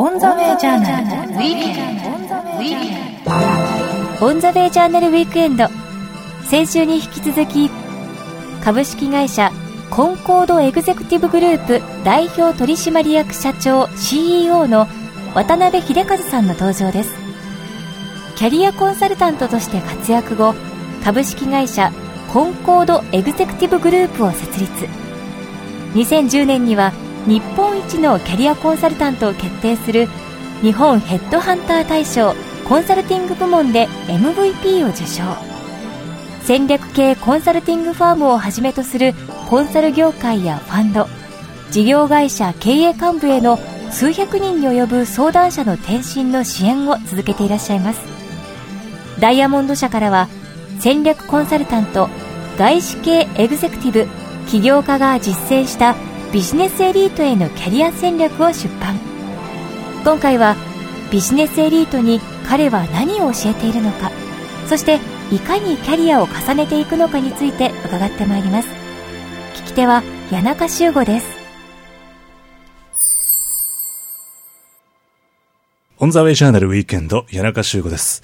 On the Way Journal。Weekend。On the Way Journal Weekend。先週に引き続き株式会社コンコードエグゼクティブグループ代表取締役社長 CEO の渡辺秀和さんの登場です。キャリアコンサルタントとして活躍後株式会社コンコードエグゼクティブグループを設立。2010年には日本一のキャリアコンサルタントを決定する日本ヘッドハンター大賞コンサルティング部門で MVP を受賞。戦略系コンサルティングファームをはじめとするコンサル業界やファンド事業会社経営幹部への数百人に及ぶ相談者の転身の支援を続けていらっしゃいます。ダイヤモンド社からは戦略コンサルタント外資系エグゼクティブ起業家が実践したビジネスエリートへのキャリア戦略を出版。今回はビジネスエリートに彼は何を教えているのかそしていかにキャリアを重ねていくのかについて伺ってまいります。聞き手は谷中修吾です。オンザウェイジャーナルウィークエンド、谷中修吾です。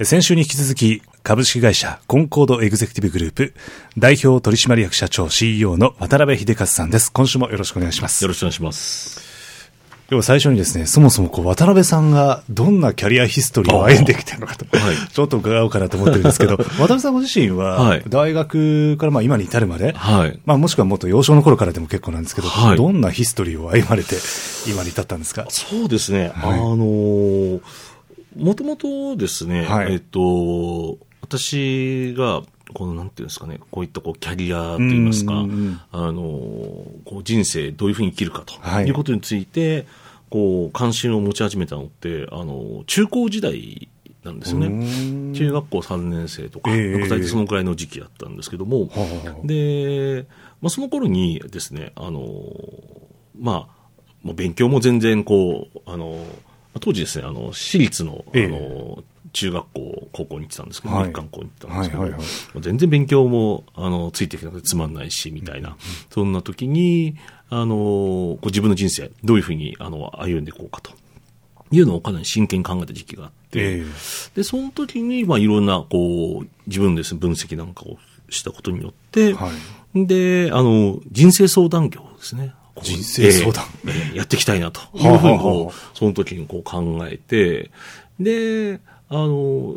先週に引き続き、株式会社コンコードエグゼクティブグループ、代表取締役社長 CEO の渡辺秀和さんです。今週もよろしくお願いします。よろしくお願いします。では最初にですね、そもそもこう渡辺さんがどんなキャリアヒストリーを歩んできてるのかと、はいちょっと伺おうかなと思ってるんですけど、渡辺さんご自身ははい大学からまあ今に至るまで、はい。まあもしくはもっと幼少の頃からでも結構なんですけど、はいどんなヒストリーを歩まれて今に至ったんですか？そうですね。はいあのーもともとですね、はい。えっと、私が、この、なんていうんですかね、こういったこうキャリアといいますか、あのーこう人生どういうふうに生きるかとはい。いうことについて、こう、関心を持ち始めたのって、あの、中高時代なんですよね。ね中学校3年生とか、ええ具体的にそのくらいの時期だったんですけども、で、まあ、その頃にですね、あの、まあ、もう勉強も全然こう、あの、当時ですね、あの、私立の、あえ。えの、中学校、高校に行ってたんですけど、はい。日韓校に行ってたんですけど、はいはいはい。全然勉強も、あの、ついていけなくてつまんないし、みたいな、そんな時に、あの、自分の人生、どういうふうに、あの、歩んでいこうかと。いうのをかなり真剣に考えた時期があって、えで、その時に、まあ、いろんな、こう、自分ですね、分析なんかをしたことによって、はで、あの、人生相談業ですね。人生相談ええええやっていきたいなと。いうはあふうにこう、その時にこう考えて、で、あの、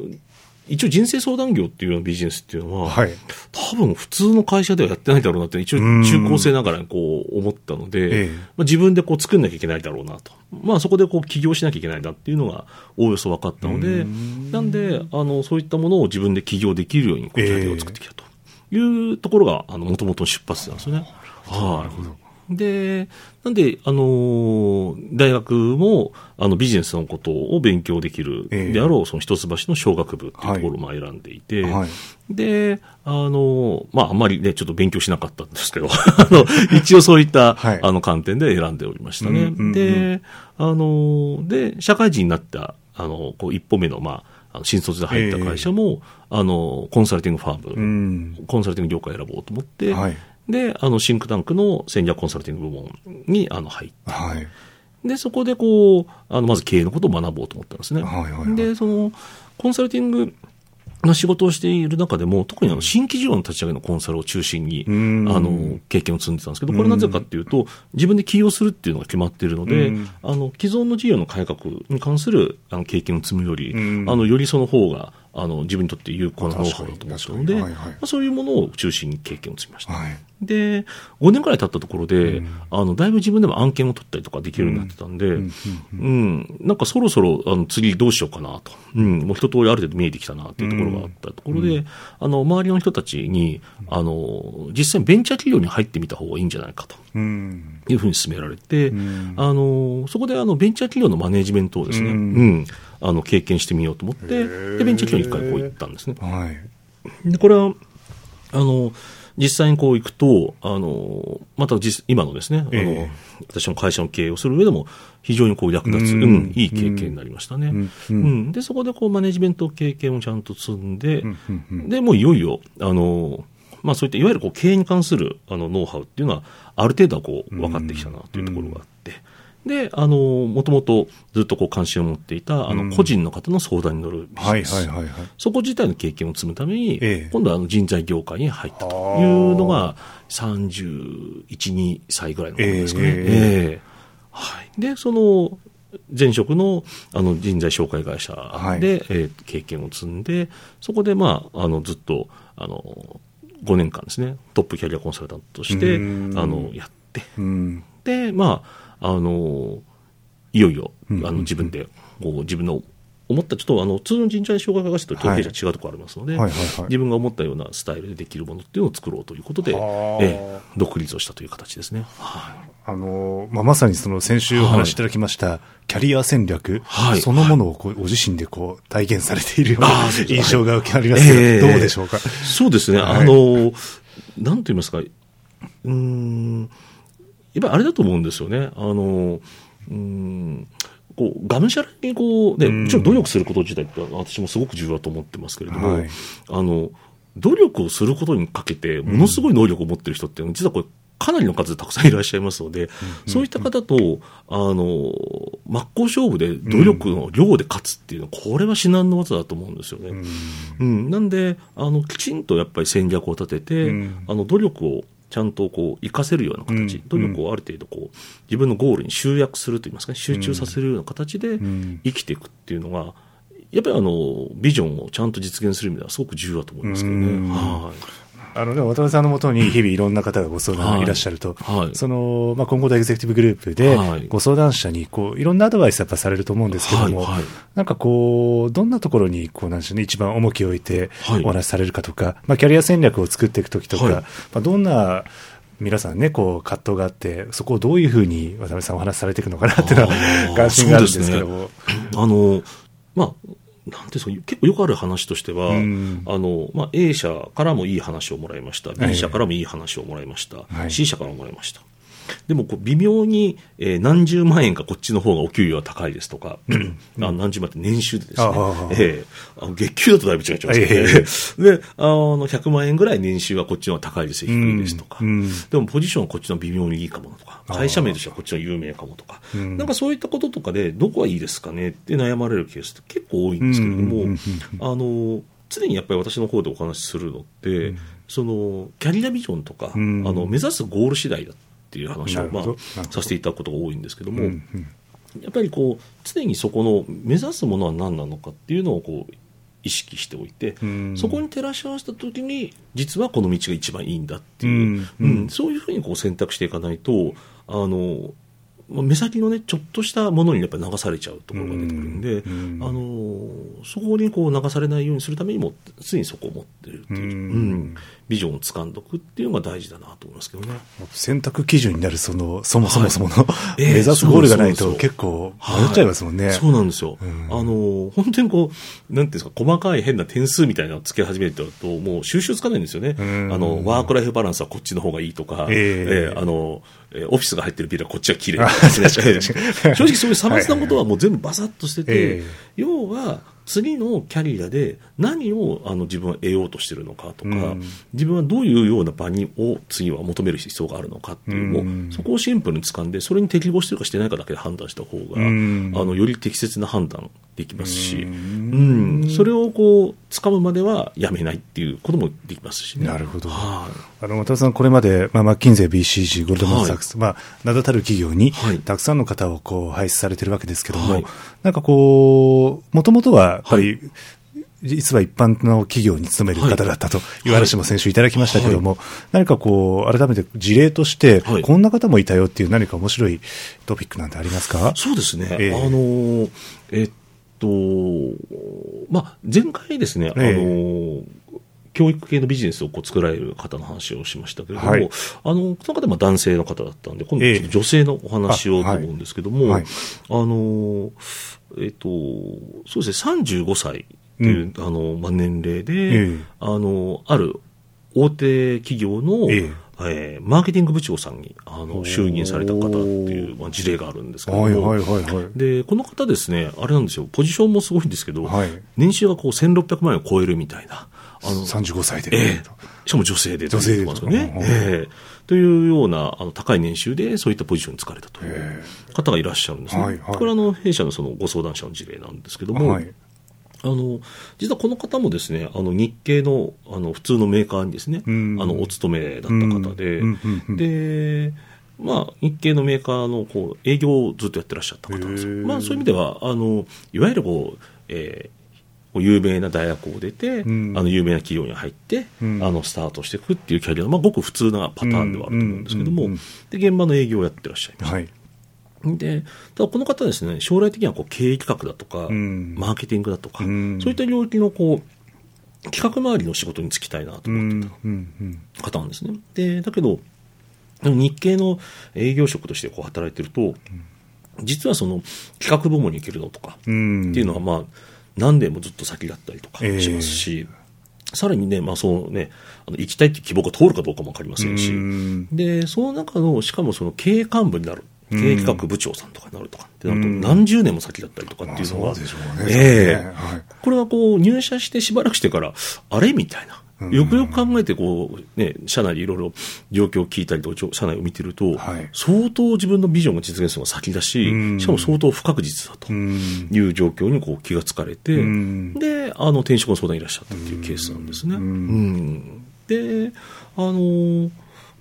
一応人生相談業っていうようなビジネスっていうのは、はい。多分普通の会社ではやってないだろうなって、一応中高生ながらにこう思ったので、ええ。まあ、自分でこう作んなきゃいけないだろうなと。まあそこでこう起業しなきゃいけないなっていうのがおおよそ分かったので、なんで、あの、そういったものを自分で起業できるようにこうキャリアを作ってきたと。いうところが、あの、もともとの出発なんですよね。はい。で、なんで、あのー大学も、あの、ビジネスのことを勉強できるええ。であろう、その一橋の小学部っていうところをまあ選んでいて、はい。で、あの、まあ、あんまりね、ちょっと勉強しなかったんですけど、あの、一応そういった、はい。あの、観点で選んでおりましたね。うんうんうんで、あの、で、社会人になった、あの、こう、一歩目の、まあ、新卒で入った会社も、あの、コンサルティングファーム、うん。コンサルティング業界を選ぼうと思って、はいで、あの、シンクタンクの戦略コンサルティング部門に、あの、入って、はい。で、そこでこう、あの、まず経営のことを学ぼうと思ったんですね。はいはいはい。で、その、コンサルティングの仕事をしている中でも、特にあの、新規事業の立ち上げのコンサルを中心に、あん。の、経験を積んでたんですけど、これなぜかっていうと、自分で起業するっていうのが決まっているのでうん、あの、既存の事業の改革に関する、あの、経験を積むより、うん。あの、よりその方が、あの、自分にとって有効なノウハウだと思ったので、いはいまあそういうものを中心に経験を積みました。はい。で、5年くらい経ったところで、あの、だいぶ自分でも案件を取ったりとかできるようになってたんで、うん、なんかそろそろ、あの、次どうしようかなと。うん、もう一通りある程度見えてきたなっていうところがあったところで、あの、周りの人たちに、あの、実際にベンチャー企業に入ってみた方がいいんじゃないかと。うん。いうふうに進められて、んあの、そこであの、ベンチャー企業のマネジメントをですね、ううんん、あの、経験してみようと思って、で、ベンチャー企業に一回こう行ったんですね。はい。で、これは、あの、実際にこう行くと、あの、また実、今のですね、あの、え私の会社の経営をする上でも、非常にこう役立つ、ううんん、いい経験になりましたね。うん。うん。で、そこでこう、マネジメント経験をちゃんと積んで、うん。うん。で、もういよいよ、あの、まあそういったいわゆるこう経営に関するあのノウハウっていうのは、ある程度はこう分かってきたなというところがあって、で、あの、もともとずっとこう関心を持っていた、あうんの、個人の方の相談に乗るビジはいネス。はいはいはい。そこ自体の経験を積むために、ええ今度はあの人材業界に入ったというのが、31、2歳ぐらいの頃ですかね。ええええはい。で、その、前職のあの人材紹介会社で、はいえー経験を積んで、そこで、まあ、あのずっとあの5年間ですね、トップキャリアコンサルタントとしてあうんのやって、うん。で、まあ、あのいよいよあうんの自分でこう自分の思った、ちょっとあの通常の人材紹介会社と経営者違うところありますので、自分が思ったようなスタイルでできるものっていうのを作ろうということで、はあ。ええ独立をしたという形ですね。はい。あの、まあ、まさにその先週お話しいただきました、キャリア戦略、はい。そのものをこうご自身でこう体現されているような印象が受けありますけど、ええ。どうでしょうか？そうですね、はい。あの、なんと言いますか、うーん、やっぱりあれだと思うんですよね。あの、うーん、こう、がむしゃらにこう、ね、うん。もちろん努力すること自体って私もすごく重要だと思ってますけれども、はい。あの、努力をすることにかけて、ものすごい能力を持ってる人っていうのは、実はこれ、かなりの数でたくさんいらっしゃいますので、そういった方と、あの、真っ向勝負で努力の量で勝つっていうのは、これは至難の技だと思うんですよね。うん、なんであの、きちんとやっぱり戦略を立てて、うん。あの努力をちゃんとこう活かせるような形、うん。努力をある程度こう自分のゴールに集約するといいますかね、集中させるような形でん。生きていくっていうのが、やっぱりあのビジョンをちゃんと実現する意味ではすごく重要だと思いますけどね。うん。はいあの、でも渡辺さんのもとに日々いろんな方がご相談い。らっしゃると、はい。はいその、まあ、今後のエグゼクティブグループではい、ご相談者に、こう、いろんなアドバイスやっぱされると思うんですけども、はいはい。なんかこう、どんなところに、こう、なんでしょうね、一番重きを置いてはい。お話しされるかとか、まあ、キャリア戦略を作っていくときとか、はい。まあ、どんな、皆さんね、こう、葛藤があって、そこをどういうふうに渡辺さんお話しされていくのかなっていうのは関心があるんですけども。あの、まあ、なんていうんですか、結構よくある話としては、うんあの、まあ、A 社からもいい話をもらいました。はい B 社からもいい話をもらいました。はい C 社からももらいました。でも、こう、微妙に、えー何十万円かこっちの方がお給料は高いですとか、あ何十万って年収でですね。ええあの月給だとだいぶ違いますけど、えで、あの、100万円ぐらい年収はこっちの方が高いですよ、低いですとか、うん。うん。でもポジションはこっちの微妙にいいかもとか、会社名としてはこっちの有名かもとか、うん。なんかそういったこととかで、どこがいいですかねって悩まれるケースって結構多いんですけれども、うんうんうんうん。あの、常にやっぱり私の方でお話しするのって、その、キャリアビジョンとか、うん。あの、目指すゴール次第だっていう話を、まあ、ど。させていただくことが多いんですけども、うんうん。やっぱりこう、常にそこの目指すものは何なのかっていうのをこう、意識しておいて、うん。そこに照らし合わせたときに、実はこの道が一番いいんだっていう、うん。うん。そういうふうにこう選択していかないと、あの、まあ目先のね、ちょっとしたものにやっぱり流されちゃうところが出てくるんで、うんあの、そこにこう流されないようにするためにも、常にそこを持ってるっていう、うん。うんビジョンを掴んどくっていうのが大事だなと思いますけどね。選択基準になるその、そもそもそもの、ええ目指すゴールがないと結構迷っちゃいますもんね。そうなんですよ。うん。あの、本当にこう、なんていうんですか、細かい変な点数みたいなのをつけ始めると、もう収集つかないんですよね。うん。あの、ワークライフバランスはこっちの方がいいとか、ええ。えあの、えーオフィスが入ってるビルはこっちは綺麗。正直そういう差別なことはもう全部バサッとしてて、ええ。要は、次のキャリアで何をあの自分は得ようとしてるのかとか、うん。自分はどういうような場にを次は求める必要があるのかっていうのを、うん。そこをシンプルに掴んで、それに適合してるかしてないかだけで判断した方が、うん。あのより適切な判断できますし、ううん。んそれをこう掴むまではやめないっていうこともできますしね。なるほど。はい。あの、渡辺さん、これまで、まあ、マッキンゼー、BCG、ゴールドマン・サックス、まあ、名だたる企業にはい、たくさんの方をこう、輩出されてるわけですけども、はい。なんかこう、もともとは、やっぱり、実は一般の企業に勤める方だったという話も先週いただきましたけども、何かこう、改めて事例としてはい、こんな方もいたよっていう何か面白いトピックなんてありますか？そうですね。ええ。あの、えっと、まあ、前回ですね、ええ。あの、教育系のビジネスをこう作られる方の話をしましたけれども、はい。あの、その方は男性の方だったんで、今度ええちょっと女性のお話をと思うんですけども、はい。あの、えっと、そうですね、35歳っていう、あの、まあ、年齢で、ええあの、ある大手企業の、ええーマーケティング部長さんにあの就任された方っていう、まあ、事例があるんですけども、はいはいはいはい。で、この方ですね、あれなんですよ、ポジションもすごいんですけど、はい年収がこう1600万円を超えるみたいな。あの35歳で。ええしかも女性で女性でね。うんええというようなあの高い年収でそういったポジションに就かれたという方がいらっしゃるんですね。はいはいこれはあの弊社のそのご相談者の事例なんですけども、はい。あの実はこの方もですねあの日系のあの普通のメーカーにですね、うんあのお勤めだった方で、うんうんうんでまあ、日系のメーカーのこう営業をずっとやってらっしゃった方なんですよ。まあ、そういう意味ではあのいわゆるこう、えー有名な大学を出て、うんあの有名な企業に入って、うんあのスタートしていくっていうキャリアの、まあ、ごく普通なパターンではあると思うんですけども、で現場の営業をやってらっしゃいます。はい。で、ただこの方はですね、将来的にはこう経営企画だとか、んマーケティングだとか、うんそういった領域のこう、企画周りの仕事に就きたいなとう思って。た方なんですね。で、だけど、日系の営業職としてこう働いてると、実はその企画部門に行けるのとか、うん。っていうのはまあ、何年もずっと先だったりとかええ。しますし、さらにね、まあそうね、あの行きたいっていう希望が通るかどうかもわかりませんし、うん。で、その中の、しかもその経営幹部になる、うん。経営企画部長さんとかになるとかってなると、うん。何十年も先だったりとかまあっていうのが。これはこう入社してしばらくしてから、あれ？みたいな。うん。よくよく考えてこう、ね、社内でいろいろ状況を聞いたりとか、社内を見てると、はい。相当自分のビジョンが実現するのが先だし、うん。しかも相当不確実だとうん。いう状況にこう気がつかれて、うん。で、あの、転職の相談にいらっしゃったっていうケースなんですね。で、あの、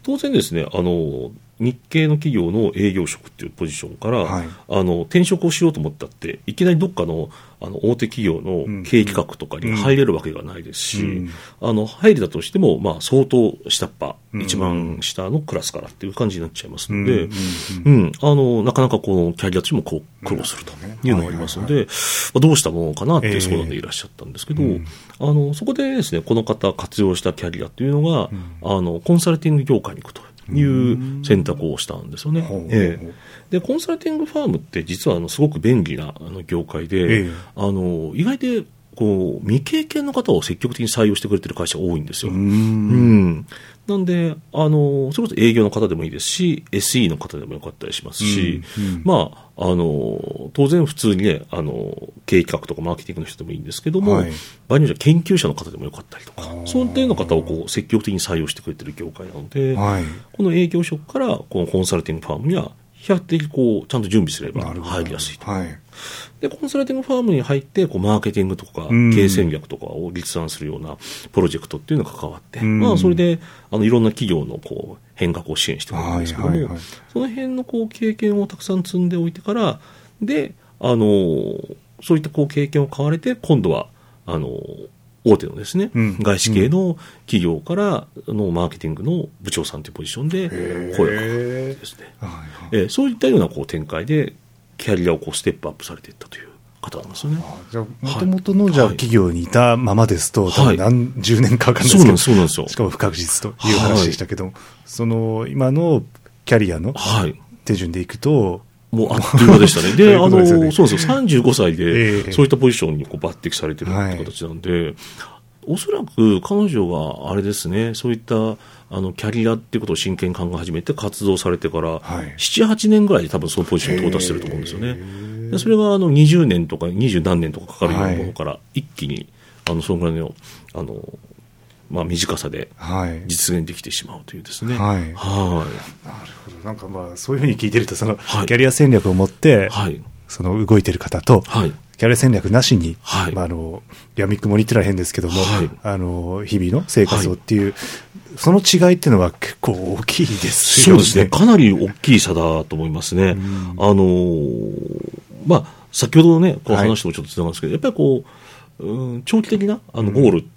当然ですね、あの、日系の企業の営業職っていうポジションから、はい。あの転職をしようと思ったって、いきなりどっかのあの大手企業の経営企画とかに入れるわけがないですし、うん。あの入れたとしても、まあ、相当下っ端、うん。一番下のクラスからっていう感じになっちゃいますので、ううん。ん。あのなかなかこのキャリアとしてもこう苦労するとい。うのがありますので、まあどうしたものかなっていう相談でいらっしゃったんですけど、うん。あのそこでですね、この方活用したキャリアというのが、あのコンサルティング業界に行くという選択をしたんですよね。ええ。でコンサルティングファームって実はあのすごく便利なあの業界で、ええ。あの意外でこう未経験の方を積極的に採用してくれてる会社が多いんですよ。ううん。ん。なんで、あの、それこそ営業の方でもいいですし、SE の方でもよかったりしますし、うんうん。まあ、あの、当然普通にね、あの、経営企画とかマーケティングの人でもいいんですけども、はい場合によっては研究者の方でもよかったりとかそういったような方をこう積極的に採用してくれてる業界なので、はい。この営業職からこのコンサルティングファームには、比較的こう、ちゃんと準備すれば。入りやすいと。はい。で、コンサルティングファームに入って、こう、マーケティングとか、うん経営戦略とかを立案するようなプロジェクトっていうのが関わって、うんまあ、それで、あの、いろんな企業の、こう、変革を支援してくれるんですけども、はいはいはいその辺の、こう、経験をたくさん積んでおいてから、で、あの、そういった、こう、経験を買われて、今度は、あの、大手のですね、うん外資系の企業からのマーケティングの部長さんというポジションで声がかかるですね。はいはいえーそういったようなこう展開で、キャリアをこうステップアップされていったという方なんですよね。あじゃあ、もともとの、じゃあ、はい企業にいたままですと、多はい分何十年かわかんです、けど、そうなんですよ。しかも不確実という話でしたけども、その、今のキャリアのはい。手順でいくと、もうあっという間でしたね。で、あの、そうですよ。35歳えで、えそういったポジションにこう抜擢されてるはいって形なんで、おそらく彼女があれですね、そういったあのキャリアっていうことを真剣に考え始めて活動されてから、はい7、8年ぐらいで多分そのポジションに到達してると思うんですよね。でそれがあの20年とか20何年とかかかるようなものから、一気に、あの、そのぐらいの、あの、まあ、短さではい。実現できてしまうというですね。はいはい。なるほど。なんかまあ、そういうふうに聞いてると、その、はいキャリア戦略を持って、はい。その動いてる方と、はい。キャリア戦略なしに、はいまあ、あの、やみくもに言ってら変ですけども、はいあの、日々の生活をっていう、その違いっていうのは結構大きいですよね。そうですね。かなり大きい差だと思いますね。あのーまあ、先ほどのね、こうはい話ともちょっとつながるんですけど、やっぱりこう、うん長期的なあのゴールとか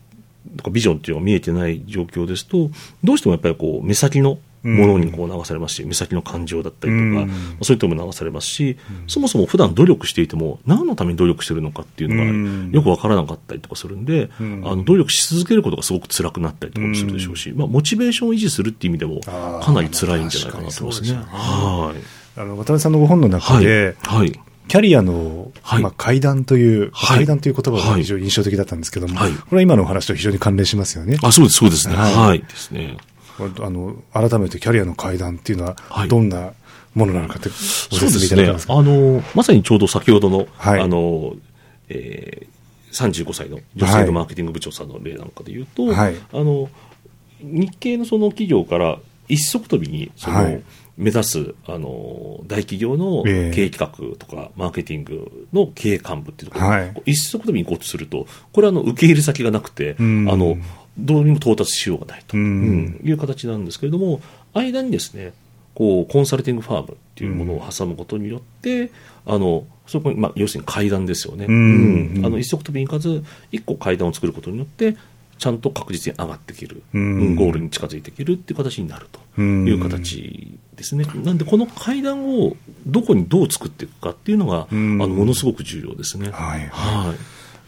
ビジョンっていうのが見えてない状況ですと、どうしてもやっぱりこう、目先のものにこう流されますし、目先の感情だったりとか、うんそういったものに流されますし、そもそも普段努力していても、何のために努力してるのかっていうのうんがよくわからなかったりとかするんで、うんあの努力し続けることがすごく辛くなったりとかもするでしょうし、まあ、モチベーションを維持するっていう意味でも、かなり辛いんじゃないかなと思いますね。はい。あの、渡辺さんのご本の中はい。で、はい。キャリアの、はい。まあ、階段という、はい。階段という言葉がはい。非常に印象的だったんですけども、はい。これは今のお話と非常に関連しますよね。あ、そうです、そうですね。はい。はい。ですね。あの、改めてキャリアの階段っていうのはは、い。どんなものなのかってごそうですね。あの、まさにちょうど先ほどの、はい。あの、えー、35歳の女性のマーケティング部長さんの例なんかで言うと、はい。あの、日系のその企業から一足飛びに、その、はい目指す、あの、大企業のええ。経営企画とか、マーケティングの経営幹部っていうところ、はい。一足飛びに行こうとすると、これはあの、受け入れ先がなくて、あうん。の、どうにも到達しようがないと、いう形なんですけれども、間にですね、こう、コンサルティングファームっていうものを挟むことによって、あの、そこに、まあ、要するに階段ですよね。あの、一足飛びに行かず、一個階段を作ることによって、ちゃんと確実に上がっていける、うん。うんゴールに近づいていけるっていう形になるという形ですね。なんで、この階段をどこにどう作っていくかっていうのが、あうん。の、ものすごく重要ですね。はいはい。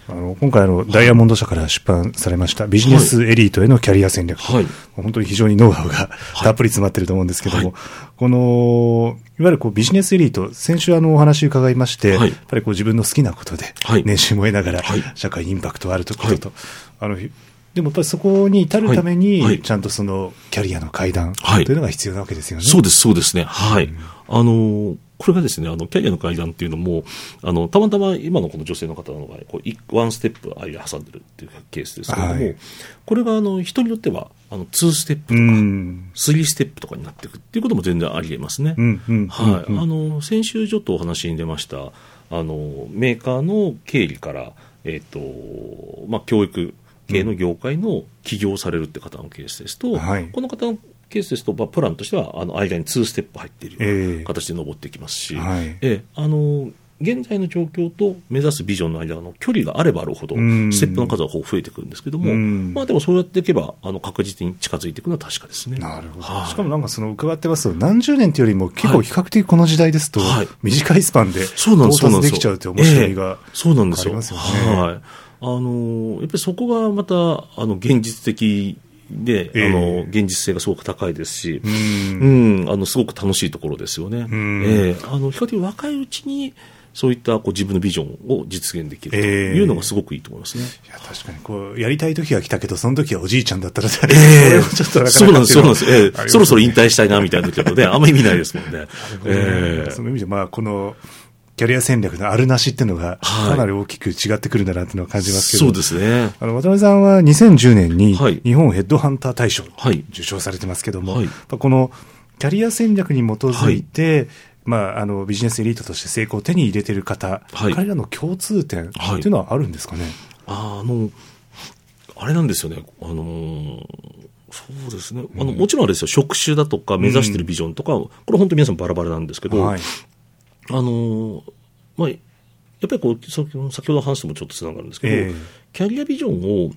あの今回あの、ダイヤモンド社から出版されました、ビジネスエリートへのキャリア戦略、はい。本当に非常にノウハウがたっぷり詰まってると思うんですけども、はい。このいわゆるこうビジネスエリート、先週あのお話伺いまして、はい。やっぱりこう自分の好きなことではい、年収も得ながらはい、社会にインパクトあるとことと、あのでもやっぱりそこに至るためはいはいに、ちゃんとそのキャリアの階段はいというのが必要なわけですよね。そうです、そうですね。はい。あの、これがですね、あの、キャリアの階段っていうのも、あの、たまたま今のこの女性の方の場合、こういワンステップ間挟んでるっていうケースですけれども、はいこれが、あの、人によっては、あの、ツーステップとうか、ん。スリーステップとかになっていくっていうことも全然あり得ますね。うんうんはい。うんあの、先週ちょっとお話に出ました、あの、メーカーの経理から、えっ、と、まあ、教育系の業界の起業されるって方のケースですと、はいこの方のケースですと、まあ、プランとしては、あの、間に2ステップ入っているようええな形で登っていきますし、はいええあの、現在の状況と目指すビジョンの間の距離があればあるほど、うんステップの数はこう増えてくるんですけども、うんまあでもそうやっていけば、あの、確実に近づいていくのは確かですね。なるほど。はいしかもなんかその伺ってますと、何十年というよりも結構比較的この時代ですとはい、短いスパンで。到達できちゃうって面白いがええそうなんですよ。ありますよねはい。あの、やっぱりそこがまた、あの、現実的で、ええ。あの、現実性がすごく高いですし、うん。うん、あの、すごく楽しいところですよね。ん。ええ。あの、比較的若いうちに、そういったこう自分のビジョンを実現できるとええ。いうのがすごくいいと思いますね。いや、確かに、こう、やりたい時は来たけど、その時はおじいちゃんだったら、えこえれもちょっとなかなかそうなんです、そうなんです。ええ。ありますね。そろそろ引退したいな、みたいな時だとね、あんまり意味ないですもんね。ええ。その意味で、まあ、この、キャリア戦略のあるなしっていうのが、はい。かなり大きく違ってくるんだなっていうのは感じますけど。そうですね。あの、渡辺さんは2010年にはい。日本ヘッドハンター大賞、はい。受賞されてますけども、はい。このキャリア戦略に基づいて、まあ、あの、ビジネスエリートとして成功を手に入れてる方、はい。彼らの共通点ってはいいうのはあるんですかね？ああの、あれなんですよね、あのーそうですね、あのもちろんあれですよ、職種だとか、目指してるビジョンとか、これ、本当皆さんバラバラなんですけど、はい。あのーまあ、やっぱりこう先先ほどの話ともちょっとつながるんですけど、ええ。キャリアビジョンを、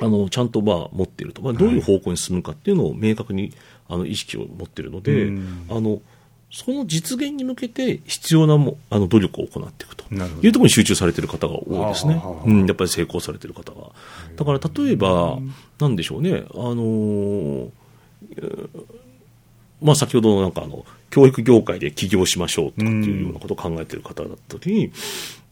あのちゃんとまあ持っていると、まあ、どういう方向に進むかっていうのを明確にあの意識を持っているので、うん。あのその実現に向けて必要なもあの努力を行っていくと。いうところに集中されている方が多いですね。うん、やっぱり成功されている方が。だから例えば、なんでしょうね、あのーまあ、先ほどのなんかあの教育業界で起業しましょうとかっていうようなことを考えている方だった時に、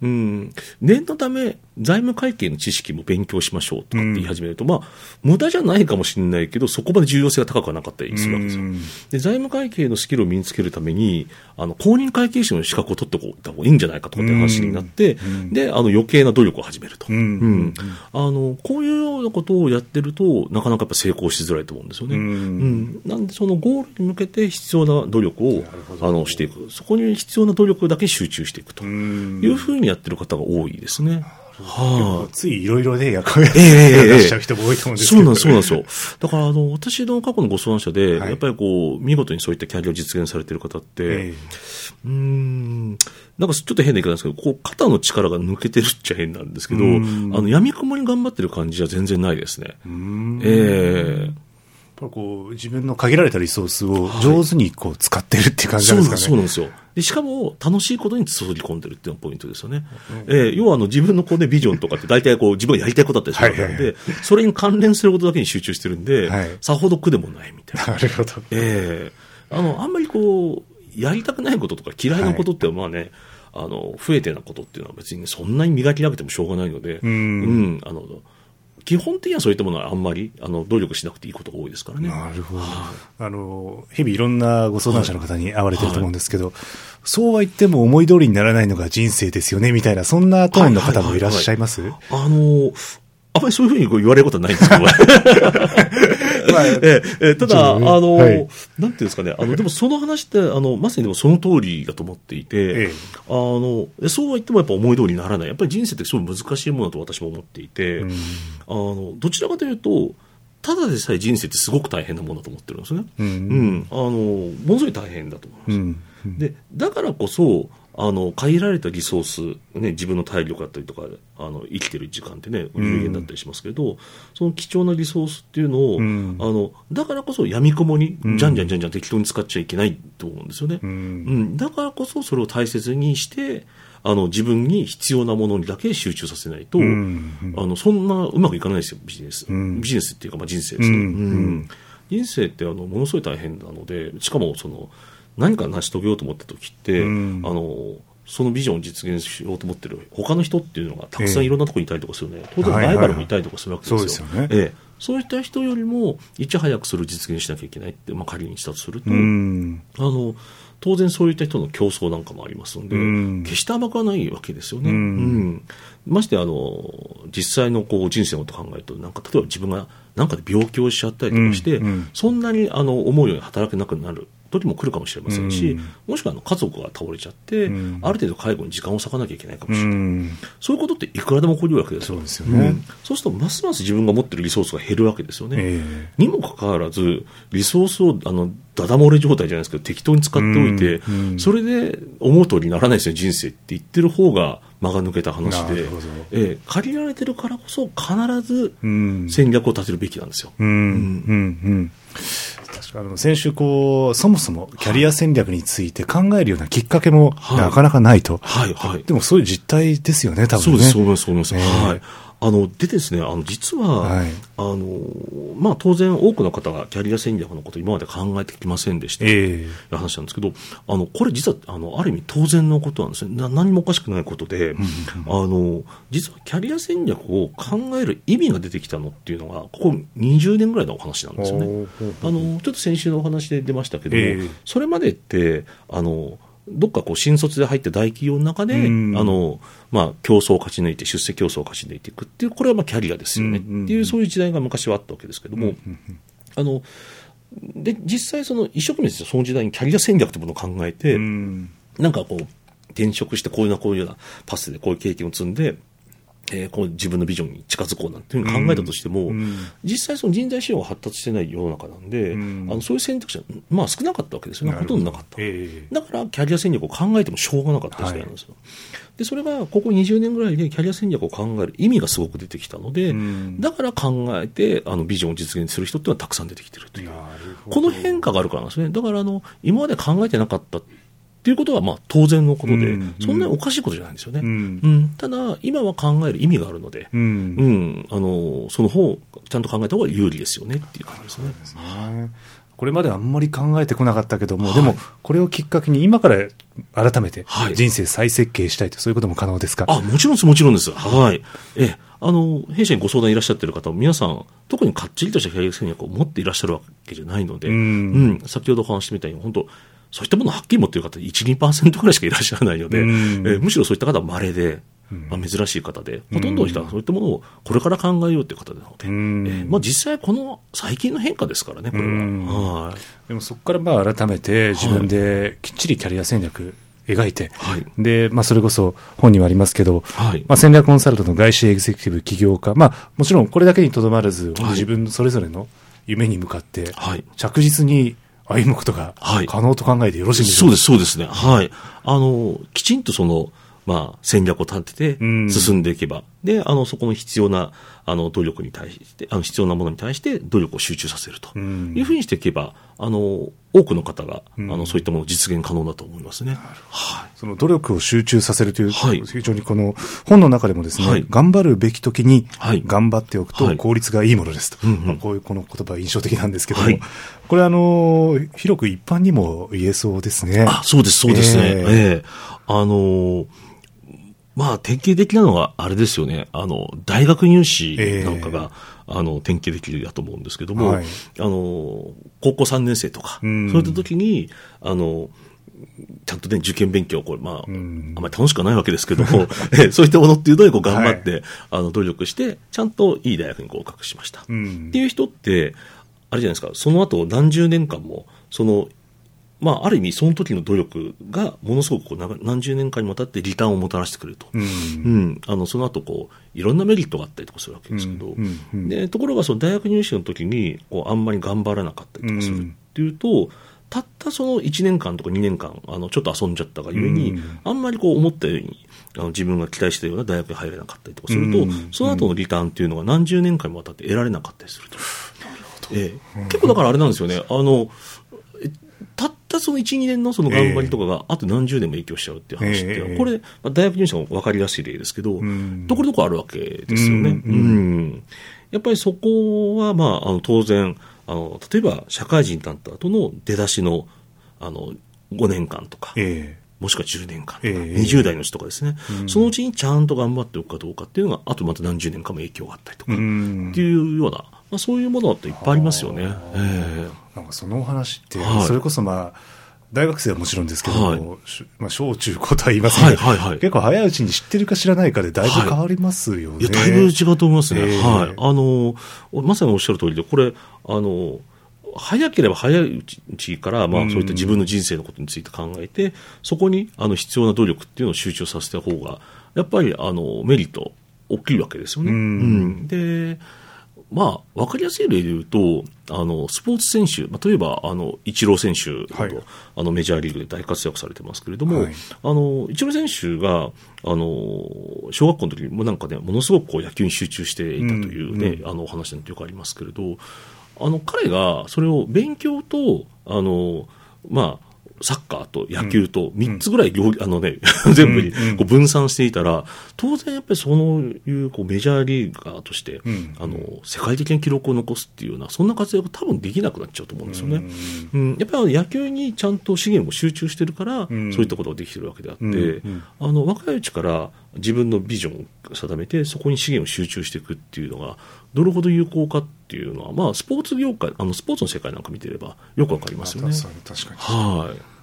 うん、念のため財務会計の知識も勉強しましょうとかって言い始めると、まあ、無駄じゃないかもしれないけど、そこまで重要性が高くはなかったりするわけですよ。うん。で、財務会計のスキルを身につけるために、あの、公認会計士の資格を取っておいた方がいいんじゃないかとかっていう話になって、で、あの、余計な努力を始めると。うん。うん。あの、こういうようなことをやってると、なかなかやっぱ成功しづらいと思うんですよね。うん。うん。なんで、そのゴールに向けて必要な努力を、あの、していく。そこに必要な努力だけ集中していくとんいうふうにやってる方が多いですね。はい、ついいろいろね、役割をええええ出しちゃう人も多いと思うんですけど。そうなんです、そうなんですよ。だから、あの、私の過去のご相談者で、はいやっぱりこう、見事にそういったキャリアを実現されている方って、えうーん、なんかちょっと変な言い方ですけど、こう、肩の力が抜けてるっちゃ変なんですけど、あうんの、闇雲に頑張ってる感じは全然ないですね。えうんえぱこう自分の限られたリソースを上手にこう使ってるっていう感じなんですかね。そうなんですそうなんですよ。で、しかも、楽しいことに注ぎ込んでるっていうのがポイントですよね。えー要は、あの、自分のこうね、ビジョンとかって大体こう、自分がやりたいことだったりするわけなんで、はいそれに関連することだけに集中してるんで、はいさほど苦でもないみたいな。なるほど。ええあの、あんまりこう、やりたくないこととか嫌いなことって、まあね、あの、増えてなことっていうのは別にそんなに磨きなくてもしょうがないので、うんあの、基本的にはそういったものはあんまり、あの、努力しなくていいことが多いですからね。なるほど。あの、日々いろんなご相談者の方に会われてると思うんですけど、そうは言っても思い通りにならないのが人生ですよね、みたいな、そんなトーンの方もいらっしゃいます？あの、あんまりそういうふうにこう言われることはないんですけど、えええただ、あの、はい。なんていうんですかね、あの、でもその話って、あの、まさにでもその通りだと思っていて、ええ。あの、そうは言ってもやっぱ思い通りにならない。やっぱり人生ってすごい難しいものだと私も思っていて、あの、どちらかというと、ただでさえ人生ってすごく大変なものだと思ってるんですね。うん。うん。あの、ものすごい大変だと思います。うん。で、だからこそ、あの、限られたリソース、ね、自分の体力だったりとか、あの、生きてる時間ってね、有限だったりしますけど、その貴重なリソースっていうのを、うん。あの、だからこそ闇雲に、じゃんじゃんじゃんじゃん適当に使っちゃいけないと思うんですよね。ううん。ん。だからこそそれを大切にして、あの、自分に必要なものにだけ集中させないと、ん。あの、そんなうまくいかないですよ、ビジネス。ん。ビジネスっていうか、まあ人生ですうん。人生ってあのものすごい大変なので、しかもその何か成し遂げようと思った時って、うん。あのそのビジョンを実現しようと思ってる他の人っていうのがたくさんいろんなところにいたりとかするね、当然ライバルもいたりとかするわけですよ。はいはいはいそうええ。そういった人よりもいち早くそれを実現しなきゃいけないって、まあ、仮にしたとすると、うん。あの当然そういった人の競争なんかもありますので、うん。決して甘くはないわけですよね。うん。うん。ましてあの実際のこう人生のことを考えると、なんか例えば自分がなんかで病気をしちゃったりとかして、うん。うん。そんなにあの思うように働けなくなる時も来るかもしれませんし、うんもしくはあの家族が倒れちゃって、うんある程度介護に時間を割かなきゃいけないかもうしれない。んそういうことっていくらでも起こるわけですよ。そうですよねんそうすると、ますます自分が持ってるリソースが減るわけですよね。えにもかかわらず、リソースをあのダダ漏れ状態じゃないですけど、適当に使っておいて、うんうんそれで思う通りにならないですよ、人生って言ってる方が間が抜けた話でええ借りられてるからこそ、必ずうん戦略を立てるべきなんですよ。うん、うん、うん。確かあの、先週こう、そもそもキャリア戦略について考えるようなきっかけもはいなかなかないと。はい、はい。でもそういう実態ですよね、多分ね。そうです、そう思います、そう思います。ええはい。あの、でですね、あの、実は、はいあの、まあ、当然多くの方がキャリア戦略のことを今まで考えてきませんでした。えいう話なんですけど、あの、これ実は、あの、ある意味当然のことなんですね。な何もおかしくないことで、あの、実はキャリア戦略を考える意味が出てきたのっていうのが、ここ20年ぐらいのお話なんですよね。あの、ちょっと先週のお話で出ましたけども、ええそれまでって、あの、どっかこう新卒で入って大企業の中で、うん。あの、まあ、競争を勝ち抜いて、出世競争を勝ち抜いていくっていう、これはまあキャリアですよね、っていう、そういう時代が昔はあったわけですけども、あの、で、実際その一生懸命その時代にキャリア戦略というものを考えて、うん。なんかこう、転職してこういうようなこういうようなパスでこういう経験を積んで、えーこう自分のビジョンに近づこうなんていうふうに考えたとしても、うん実際その人材資料が発達してない世の中なんで、うんあのそういう選択肢は、まあ少なかったわけですよね。ほとんどなかった。ええだからキャリア戦略を考えてもしょうがなかった時代なんですよ。で、それがここ20年ぐらいでキャリア戦略を考える意味がすごく出てきたので、うんだから考えてあのビジョンを実現する人っていうのはたくさん出てきてるという。この変化があるからなんですね。だからあの、今まで考えてなかったっていうことはまあ当然のことで、うんそんなにおかしいことじゃないんですよね。ううんん。ただ、今は考える意味があるので、う。うんん、あの、その方、ちゃんと考えた方が有利ですよねっていう感じですね。ねこれまであんまり考えてこなかったけども、でも、これをきっかけに今から改めてはい人生再設計したいと、そういうことも可能ですか？あ、もちろんです、もちろんです。はい。ええ、あの、弊社にご相談いらっしゃってる方も皆さん、特にかっちりとしたキャリア戦略を持っていらっしゃるわけじゃないので、うんうん先ほどお話ししてみたように、本当そういったものをはっきり持っている方、1、2%ぐらいしかいらっしゃらないので、うん。ええむしろそういった方は稀で、まあ、珍しい方で、ほとんどの人はそういったものをこれから考えようという方なので、うん。ええまあ、実際この最近の変化ですからね、これは。うん。はい。でもそこからまあ改めて自分できっちりキャリア戦略描いて、はい。で、まあそれこそ本にもありますけど、はい。まあ戦略コンサルトの外資エグゼクティブ起業家、まあもちろんこれだけにとどまらず、はい。自分それぞれの夢に向かってはい。着実に歩むことがはい可能と考えてよろしいんでしょか、そううです、そうですね。はい。あの、きちんとその、まあ、戦略を立ててうん進んでいけば、で、あの、そこの必要な、あの、努力に対して、あの、必要なものに対して努力を集中させるとうんいうふうにしていけば、あの、多くの方が、あんの、そういったものを実現可能だと思いますね。はい。その努力を集中させるという、はい非常にこの本の中でもですね、はい頑張るべき時にはい頑張っておくとはい効率がいいものですと。うんうんまあこういうこの言葉は印象的なんですけども、はいこれあの、広く一般にも言えそうですね。あ、そうです、そうですね。ええええあの、まあ、典型的なのが、あれですよね。あの、大学入試なんかが、あの、典型的だと思うんですけども、はい。あの、高校3年生とか、うん。そういった時に、あの、ちゃんとね、受験勉強、これ、まあ、ん。あんまり楽しくはないわけですけども、えそういったものっていうのにこう頑張って、あの、努力して、ちゃんといい大学に合格しました。うん。っていう人って、あれじゃないですか、その後何十年間も、その、まあ、ある意味、その時の努力が、ものすごくこう長何十年間にわたってリターンをもたらしてくれると。うん。うん、あのその後こういろんなメリットがあったりとかするわけですけど、うんうんうん。でところがその大学入試の時にこうあんまり頑張らなかったりとかするっていうと、たったその1年間とか2年間あのちょっと遊んじゃったがゆえに、うん。あんまりこう思ったようにあの自分が期待したような大学に入れなかったりとかすると、うん。その後のリターンっていうのが何十年間にもわたって得られなかったりすると。ええ。結構だからあれなんですよね。あのえたったその1、2年のその頑張りとかが、あと何十年も影響しちゃうっていう話って、ええ。これ、まあ大学入試の分かりやすい例ですけど、ん。ところどころあるわけですよね。やっぱりそこは、まあ、あの当然あの、例えば社会人になった後の出だしのあの5年間とか、えもしくは10年間とか、ええ。20代の人とかですね、そのうちにちゃんと頑張っておくかどうかっていうのが、あとまた何十年かも影響があったりとか、っていうような、まあ、そういうものっていっぱいありますよね。えなんかそのお話って、はいそれこそまあ、大学生はもちろんですけどはいまあ、小中高とは言いますけど、はいはいはい結構早いうちに知ってるか知らないかでだいぶ変わりますよね。えいや、だいぶ違うと思いますね。ええはい。あの、まさにおっしゃる通りで、これ、あの、早ければ早いうちから、まあ、そういった自分の人生のことについて考えて、そこにあの必要な努力っていうのを集中させた方が、やっぱりあのメリット大きいわけですよね。うんうんで、まあ、わかりやすい例で言うと、あの、スポーツ選手、まあ、例えば、あの、イチロー選手はい。あの、メジャーリーグで大活躍されてますけれども、はい。あの、イチロー選手が、あの、小学校の時にもなんかね、ものすごくこう野球に集中していたというね、うんあの、お話なんてよくありますけれど、あの、彼がそれを勉強と、あの、まあ、サッカーと野球と3つぐらい両、あのね、全部にうんうん。こう分散していたら、当然やっぱりそういうこうメジャーリーガーとして、うん。あの、世界的な記録を残すっていうような、そんな活躍多分できなくなっちゃうと思うんですよね。うん、やっぱり野球にちゃんと資源を集中してるから、ん。そういったことができてるわけであって、うんうん。あの若いうちから自分のビジョンを定めて、そこに資源を集中していくっていうのが、どれほど有効かっていうのは、まあ、スポーツ業界、あのスポーツの世界なんか見てればよくわかりますよね。そう確かに。はい。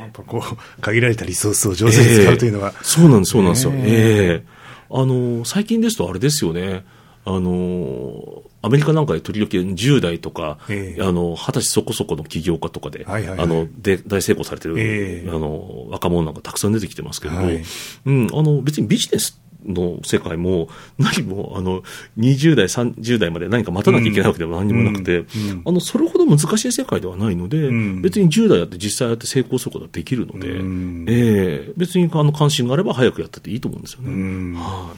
やっぱこう、限られたリソースを上手に使うというのは、ええ。そうなんです、そうなんですよ。ねええ。あの、最近ですとあれですよね。あの、アメリカなんかで時々10代とか、ええ。あの、20歳そこそこの起業家とかで、はいはいはい。あの、で、大成功されてる、ええ。あの、若者なんかたくさん出てきてますけれど、はい。うん、あの、別にビジネスの世界も、何も、あの、20代、30代まで何か待たなきゃいけないわけでも何にもなくて、あの、それほど難しい世界ではないので、ん。別に10代やって実際やって成功することができるので、うん。ええ別にあの関心があれば早くやってていいと思うんですよね。うん。は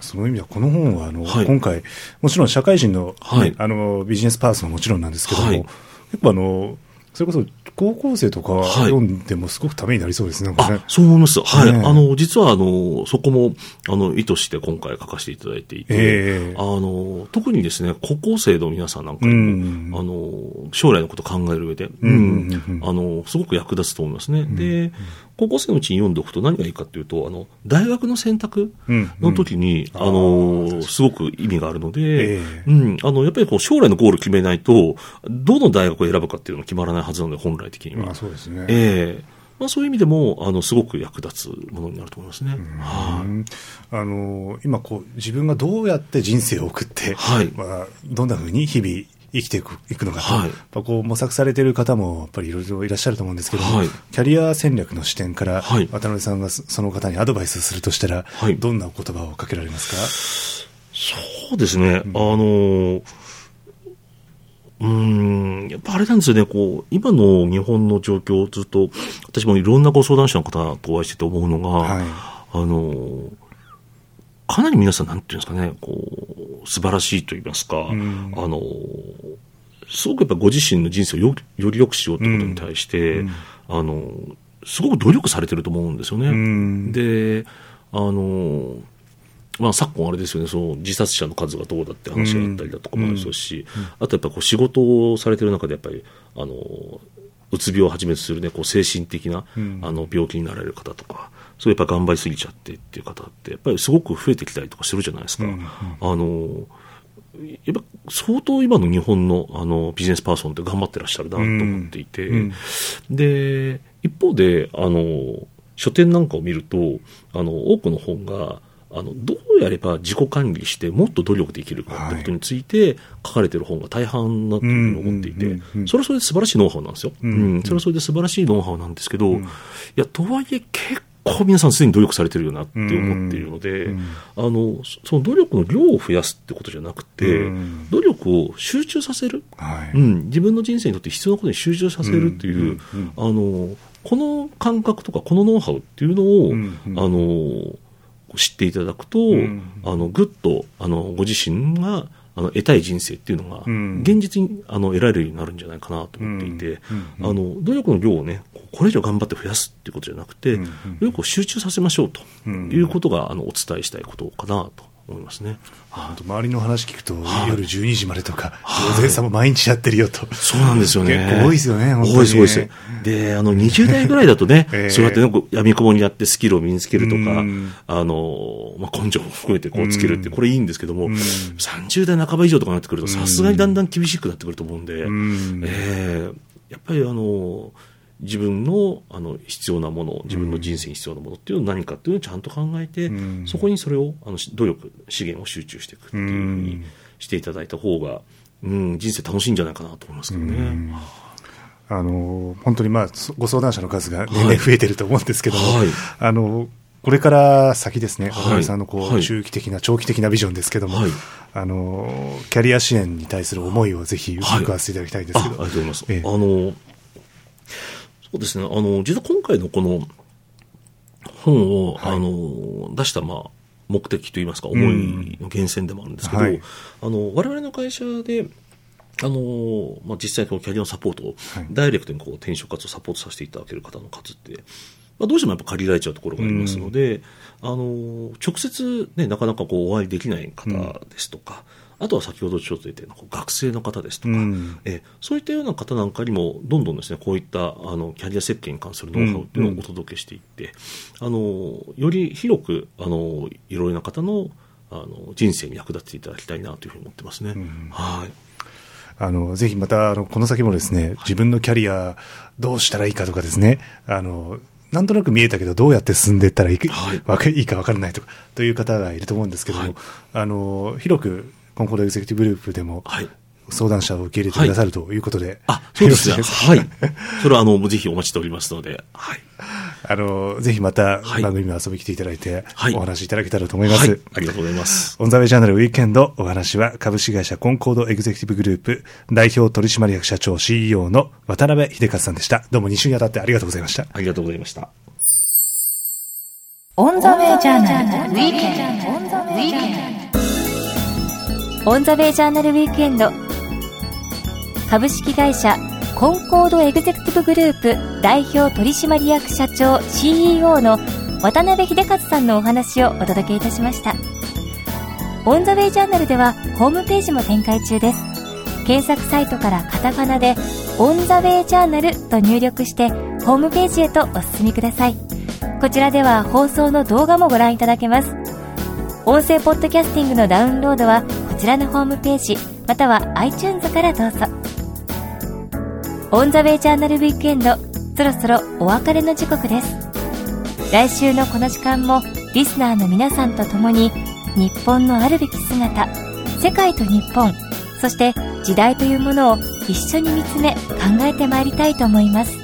その意味ではこの本はあの、はい。今回、もちろん社会人の,、はい。あのビジネスパーソンはもちろんなんですけども、はい。結構あの、それこそ高校生とかはい読んでもすごくためになりそうですね。なんかねあ、そう思います。はい。ねえあの、実は、あの、そこも、あの、意図して今回書かせていただいていて、ええあの、特にですね、高校生の皆さんなんかにうんも、あの、将来のことを考える上で、うんあの、すごく役立つと思いますね。で、高校生のうちに読んでおくと何がいいかっていうと、あの、大学の選択の時に、あの、すごく意味があるので、ええ。うん、あの、やっぱりこう将来のゴール決めないと、どの大学を選ぶかっていうのが決まらないはずなので、本来的には。まあそうですね。ええ。まあ、そういう意味でも、あの、すごく役立つものになると思いますね。はい。うんあの今こう、自分がどうやって人生を送って、はい。まあ、どんなふうに日々生きていくいくのかと、はい。やっぱこう模索されている方もやっぱりいろいろいらっしゃると思うんですけども、はい。キャリア戦略の視点から、はい。渡辺さんがそその方にアドバイスするとしたら、はい。どんなお言葉をかけられますそうですね。あの、うーん、やっぱあれなんですよね、こう、今の日本の状況をずっと、私もいろんなご相談者の方とお会いしてて思うのが、はい。あの、かなり皆さん、なんていうんですかね、こう、素晴らしいと言いますか、ん。あの、すごくやっぱご自身の人生をよより良くしようということに対して、うん。あの、すごく努力されてると思うんですよね。うん。で、あの、まあ、昨今あれですよね、その自殺者の数がどうだって話があったりだとかもありますし、あとやっぱこう仕事をされてる中でやっぱり、あの、うつ病をはじめとするね、こう精神的な、うん。あの病気になられる方とか、そうやっぱ頑張りすぎちゃってっていう方って、やっぱりすごく増えてきたりとかするじゃないですか。うんうん。あの、やっぱ相当今の日本のあのビジネスパーソンって頑張ってらっしゃるなと思っていて、うんで、一方で、あの、書店なんかを見ると、あの、多くの本が、あの、どうやれば自己管理してもっと努力できるかってことについて書かれてる本が大半だというふうに思っていてうんうんうんうん、それはそれで素晴らしいノウハウなんですよ。ううんん。それはそれで素晴らしいノウハウなんですけど、いや、とはいえ結構皆さんすでに努力されてるよなって思っているので、うん。あの、その努力の量を増やすってことじゃなくてうん、努力を集中させる。はい。うん、自分の人生にとって必要なことに集中させるっていう、うん。うん。あのこの感覚とかこのノウハウっていうのを、あの知っていただくと、ん。あのぐっとあのご自身があの得たい人生っていうのが、うん。現実にあの得られるようになるんじゃないかなと思っていて、あの努力の量をねこれ以上頑張って増やすっていうことじゃなくて、努力を集中させましょうとうんいうことが、あのお伝えしたいことかなと思いますね。周りの話聞くと、はい。夜12時までとか、大勢さんも毎日やってるよと。そうなんですよね。結構多いですよね多いです、多いです。で、あの、20代ぐらいだとね、ええ。そうやってね、こう闇雲にやってスキルを身につけるとかうん、あの、まあ、根性も含めてこうつけるって、うんこれいいんですけども、うん。30代半ば以上とかになってくると、さすがにだんだん厳しくなってくると思うんで、え。やっぱりあの、自分のあの必要なもの、自分の人生に必要なものっていうのは何かっていうのをちゃんと考えて、うん。そこにそれを、あの、し努力、資源を集中していくっていうふうにしていただいた方が、うん、人生楽しいんじゃないかなと思いますけどね。あの、本当にまあ、そご相談者の数が年々増えてると思うんですけども、はい。あの、これから先ですね、はいさんのこう、はい。中期的な、長期的なビジョンですけども、はい。あの、キャリア支援に対する思いをぜひ伺わせてい。ただきたいんですあありけど、がとうございます。ええ。あの、そうですね、あの、実は今回のこの本を、はい。あの、出した、まあ、目的といいますか、思いの源泉でもあるんですけど、はい。あの、我々の会社で、あの、まあ、実際このキャリアのサポートを、はい。ダイレクトにこう転職活をサポートさせていただける方の数って、まあ、どうしてもやっぱ借りられちゃうところがありますので、あの、直接ね、なかなかこうお会いできない方ですとか、あとは先ほどちょっと言ったような学生の方ですとか、うん。えそういったような方なんかにも、どんどんですね、こういったあのキャリア設計に関するノウハウっていうのをお届けしていって、あのより広くあのいろいろな方のあの人生に役立てていただきたいなというふうに思ってますね。はい。あの、ぜひまた、あの、この先もですね、自分のキャリアどうしたらいいかとかですね、あの、なんとなく見えたけど、どうやって進んでいったらいいか,、はい。いいか分からないとか、という方がいると思うんですけども、はい。あの、広く、コンコードエグゼクティブグループでも、はい。相談者を受け入れてくださるということで、あ、そうですね。はい。それはあの、ぜひお待ちしておりますので、はい。あの、ぜひまたはい番組に遊びに来ていただいて、はいお話しいただけたらと思います。はい。ありがとうございます。オンザウェイジャーナルウィーケンド、お話は株式会社コンコードエグゼクティブグループ代表取締役社長 CEO の渡辺秀和さんでした。どうも2週にわたってありがとうございました。ありがとうございました。 On the Way Journal Weekend。On the Way Journal Weekend。株式会社コンコードエグゼクティブグループ代表取締役社長 CEO の渡辺秀和さんのお話をお届けいたしました。オンザウェイジャーナルではホームページも展開中です。検索サイトからカタカナでオンザウェイジャーナルと入力してホームページへとお進みください。こちらでは放送の動画もご覧いただけます。音声ポッドキャスティングのダウンロードはちらのホームページまたは iTunes からどうぞ。オンザウェイジャーナルウィークエンドそろそろお別れの時刻です。来週のこの時間もリスナーの皆さんと共に日本のあるべき姿世界と日本そして時代というものを一緒に見つめ考えてまいりたいと思います。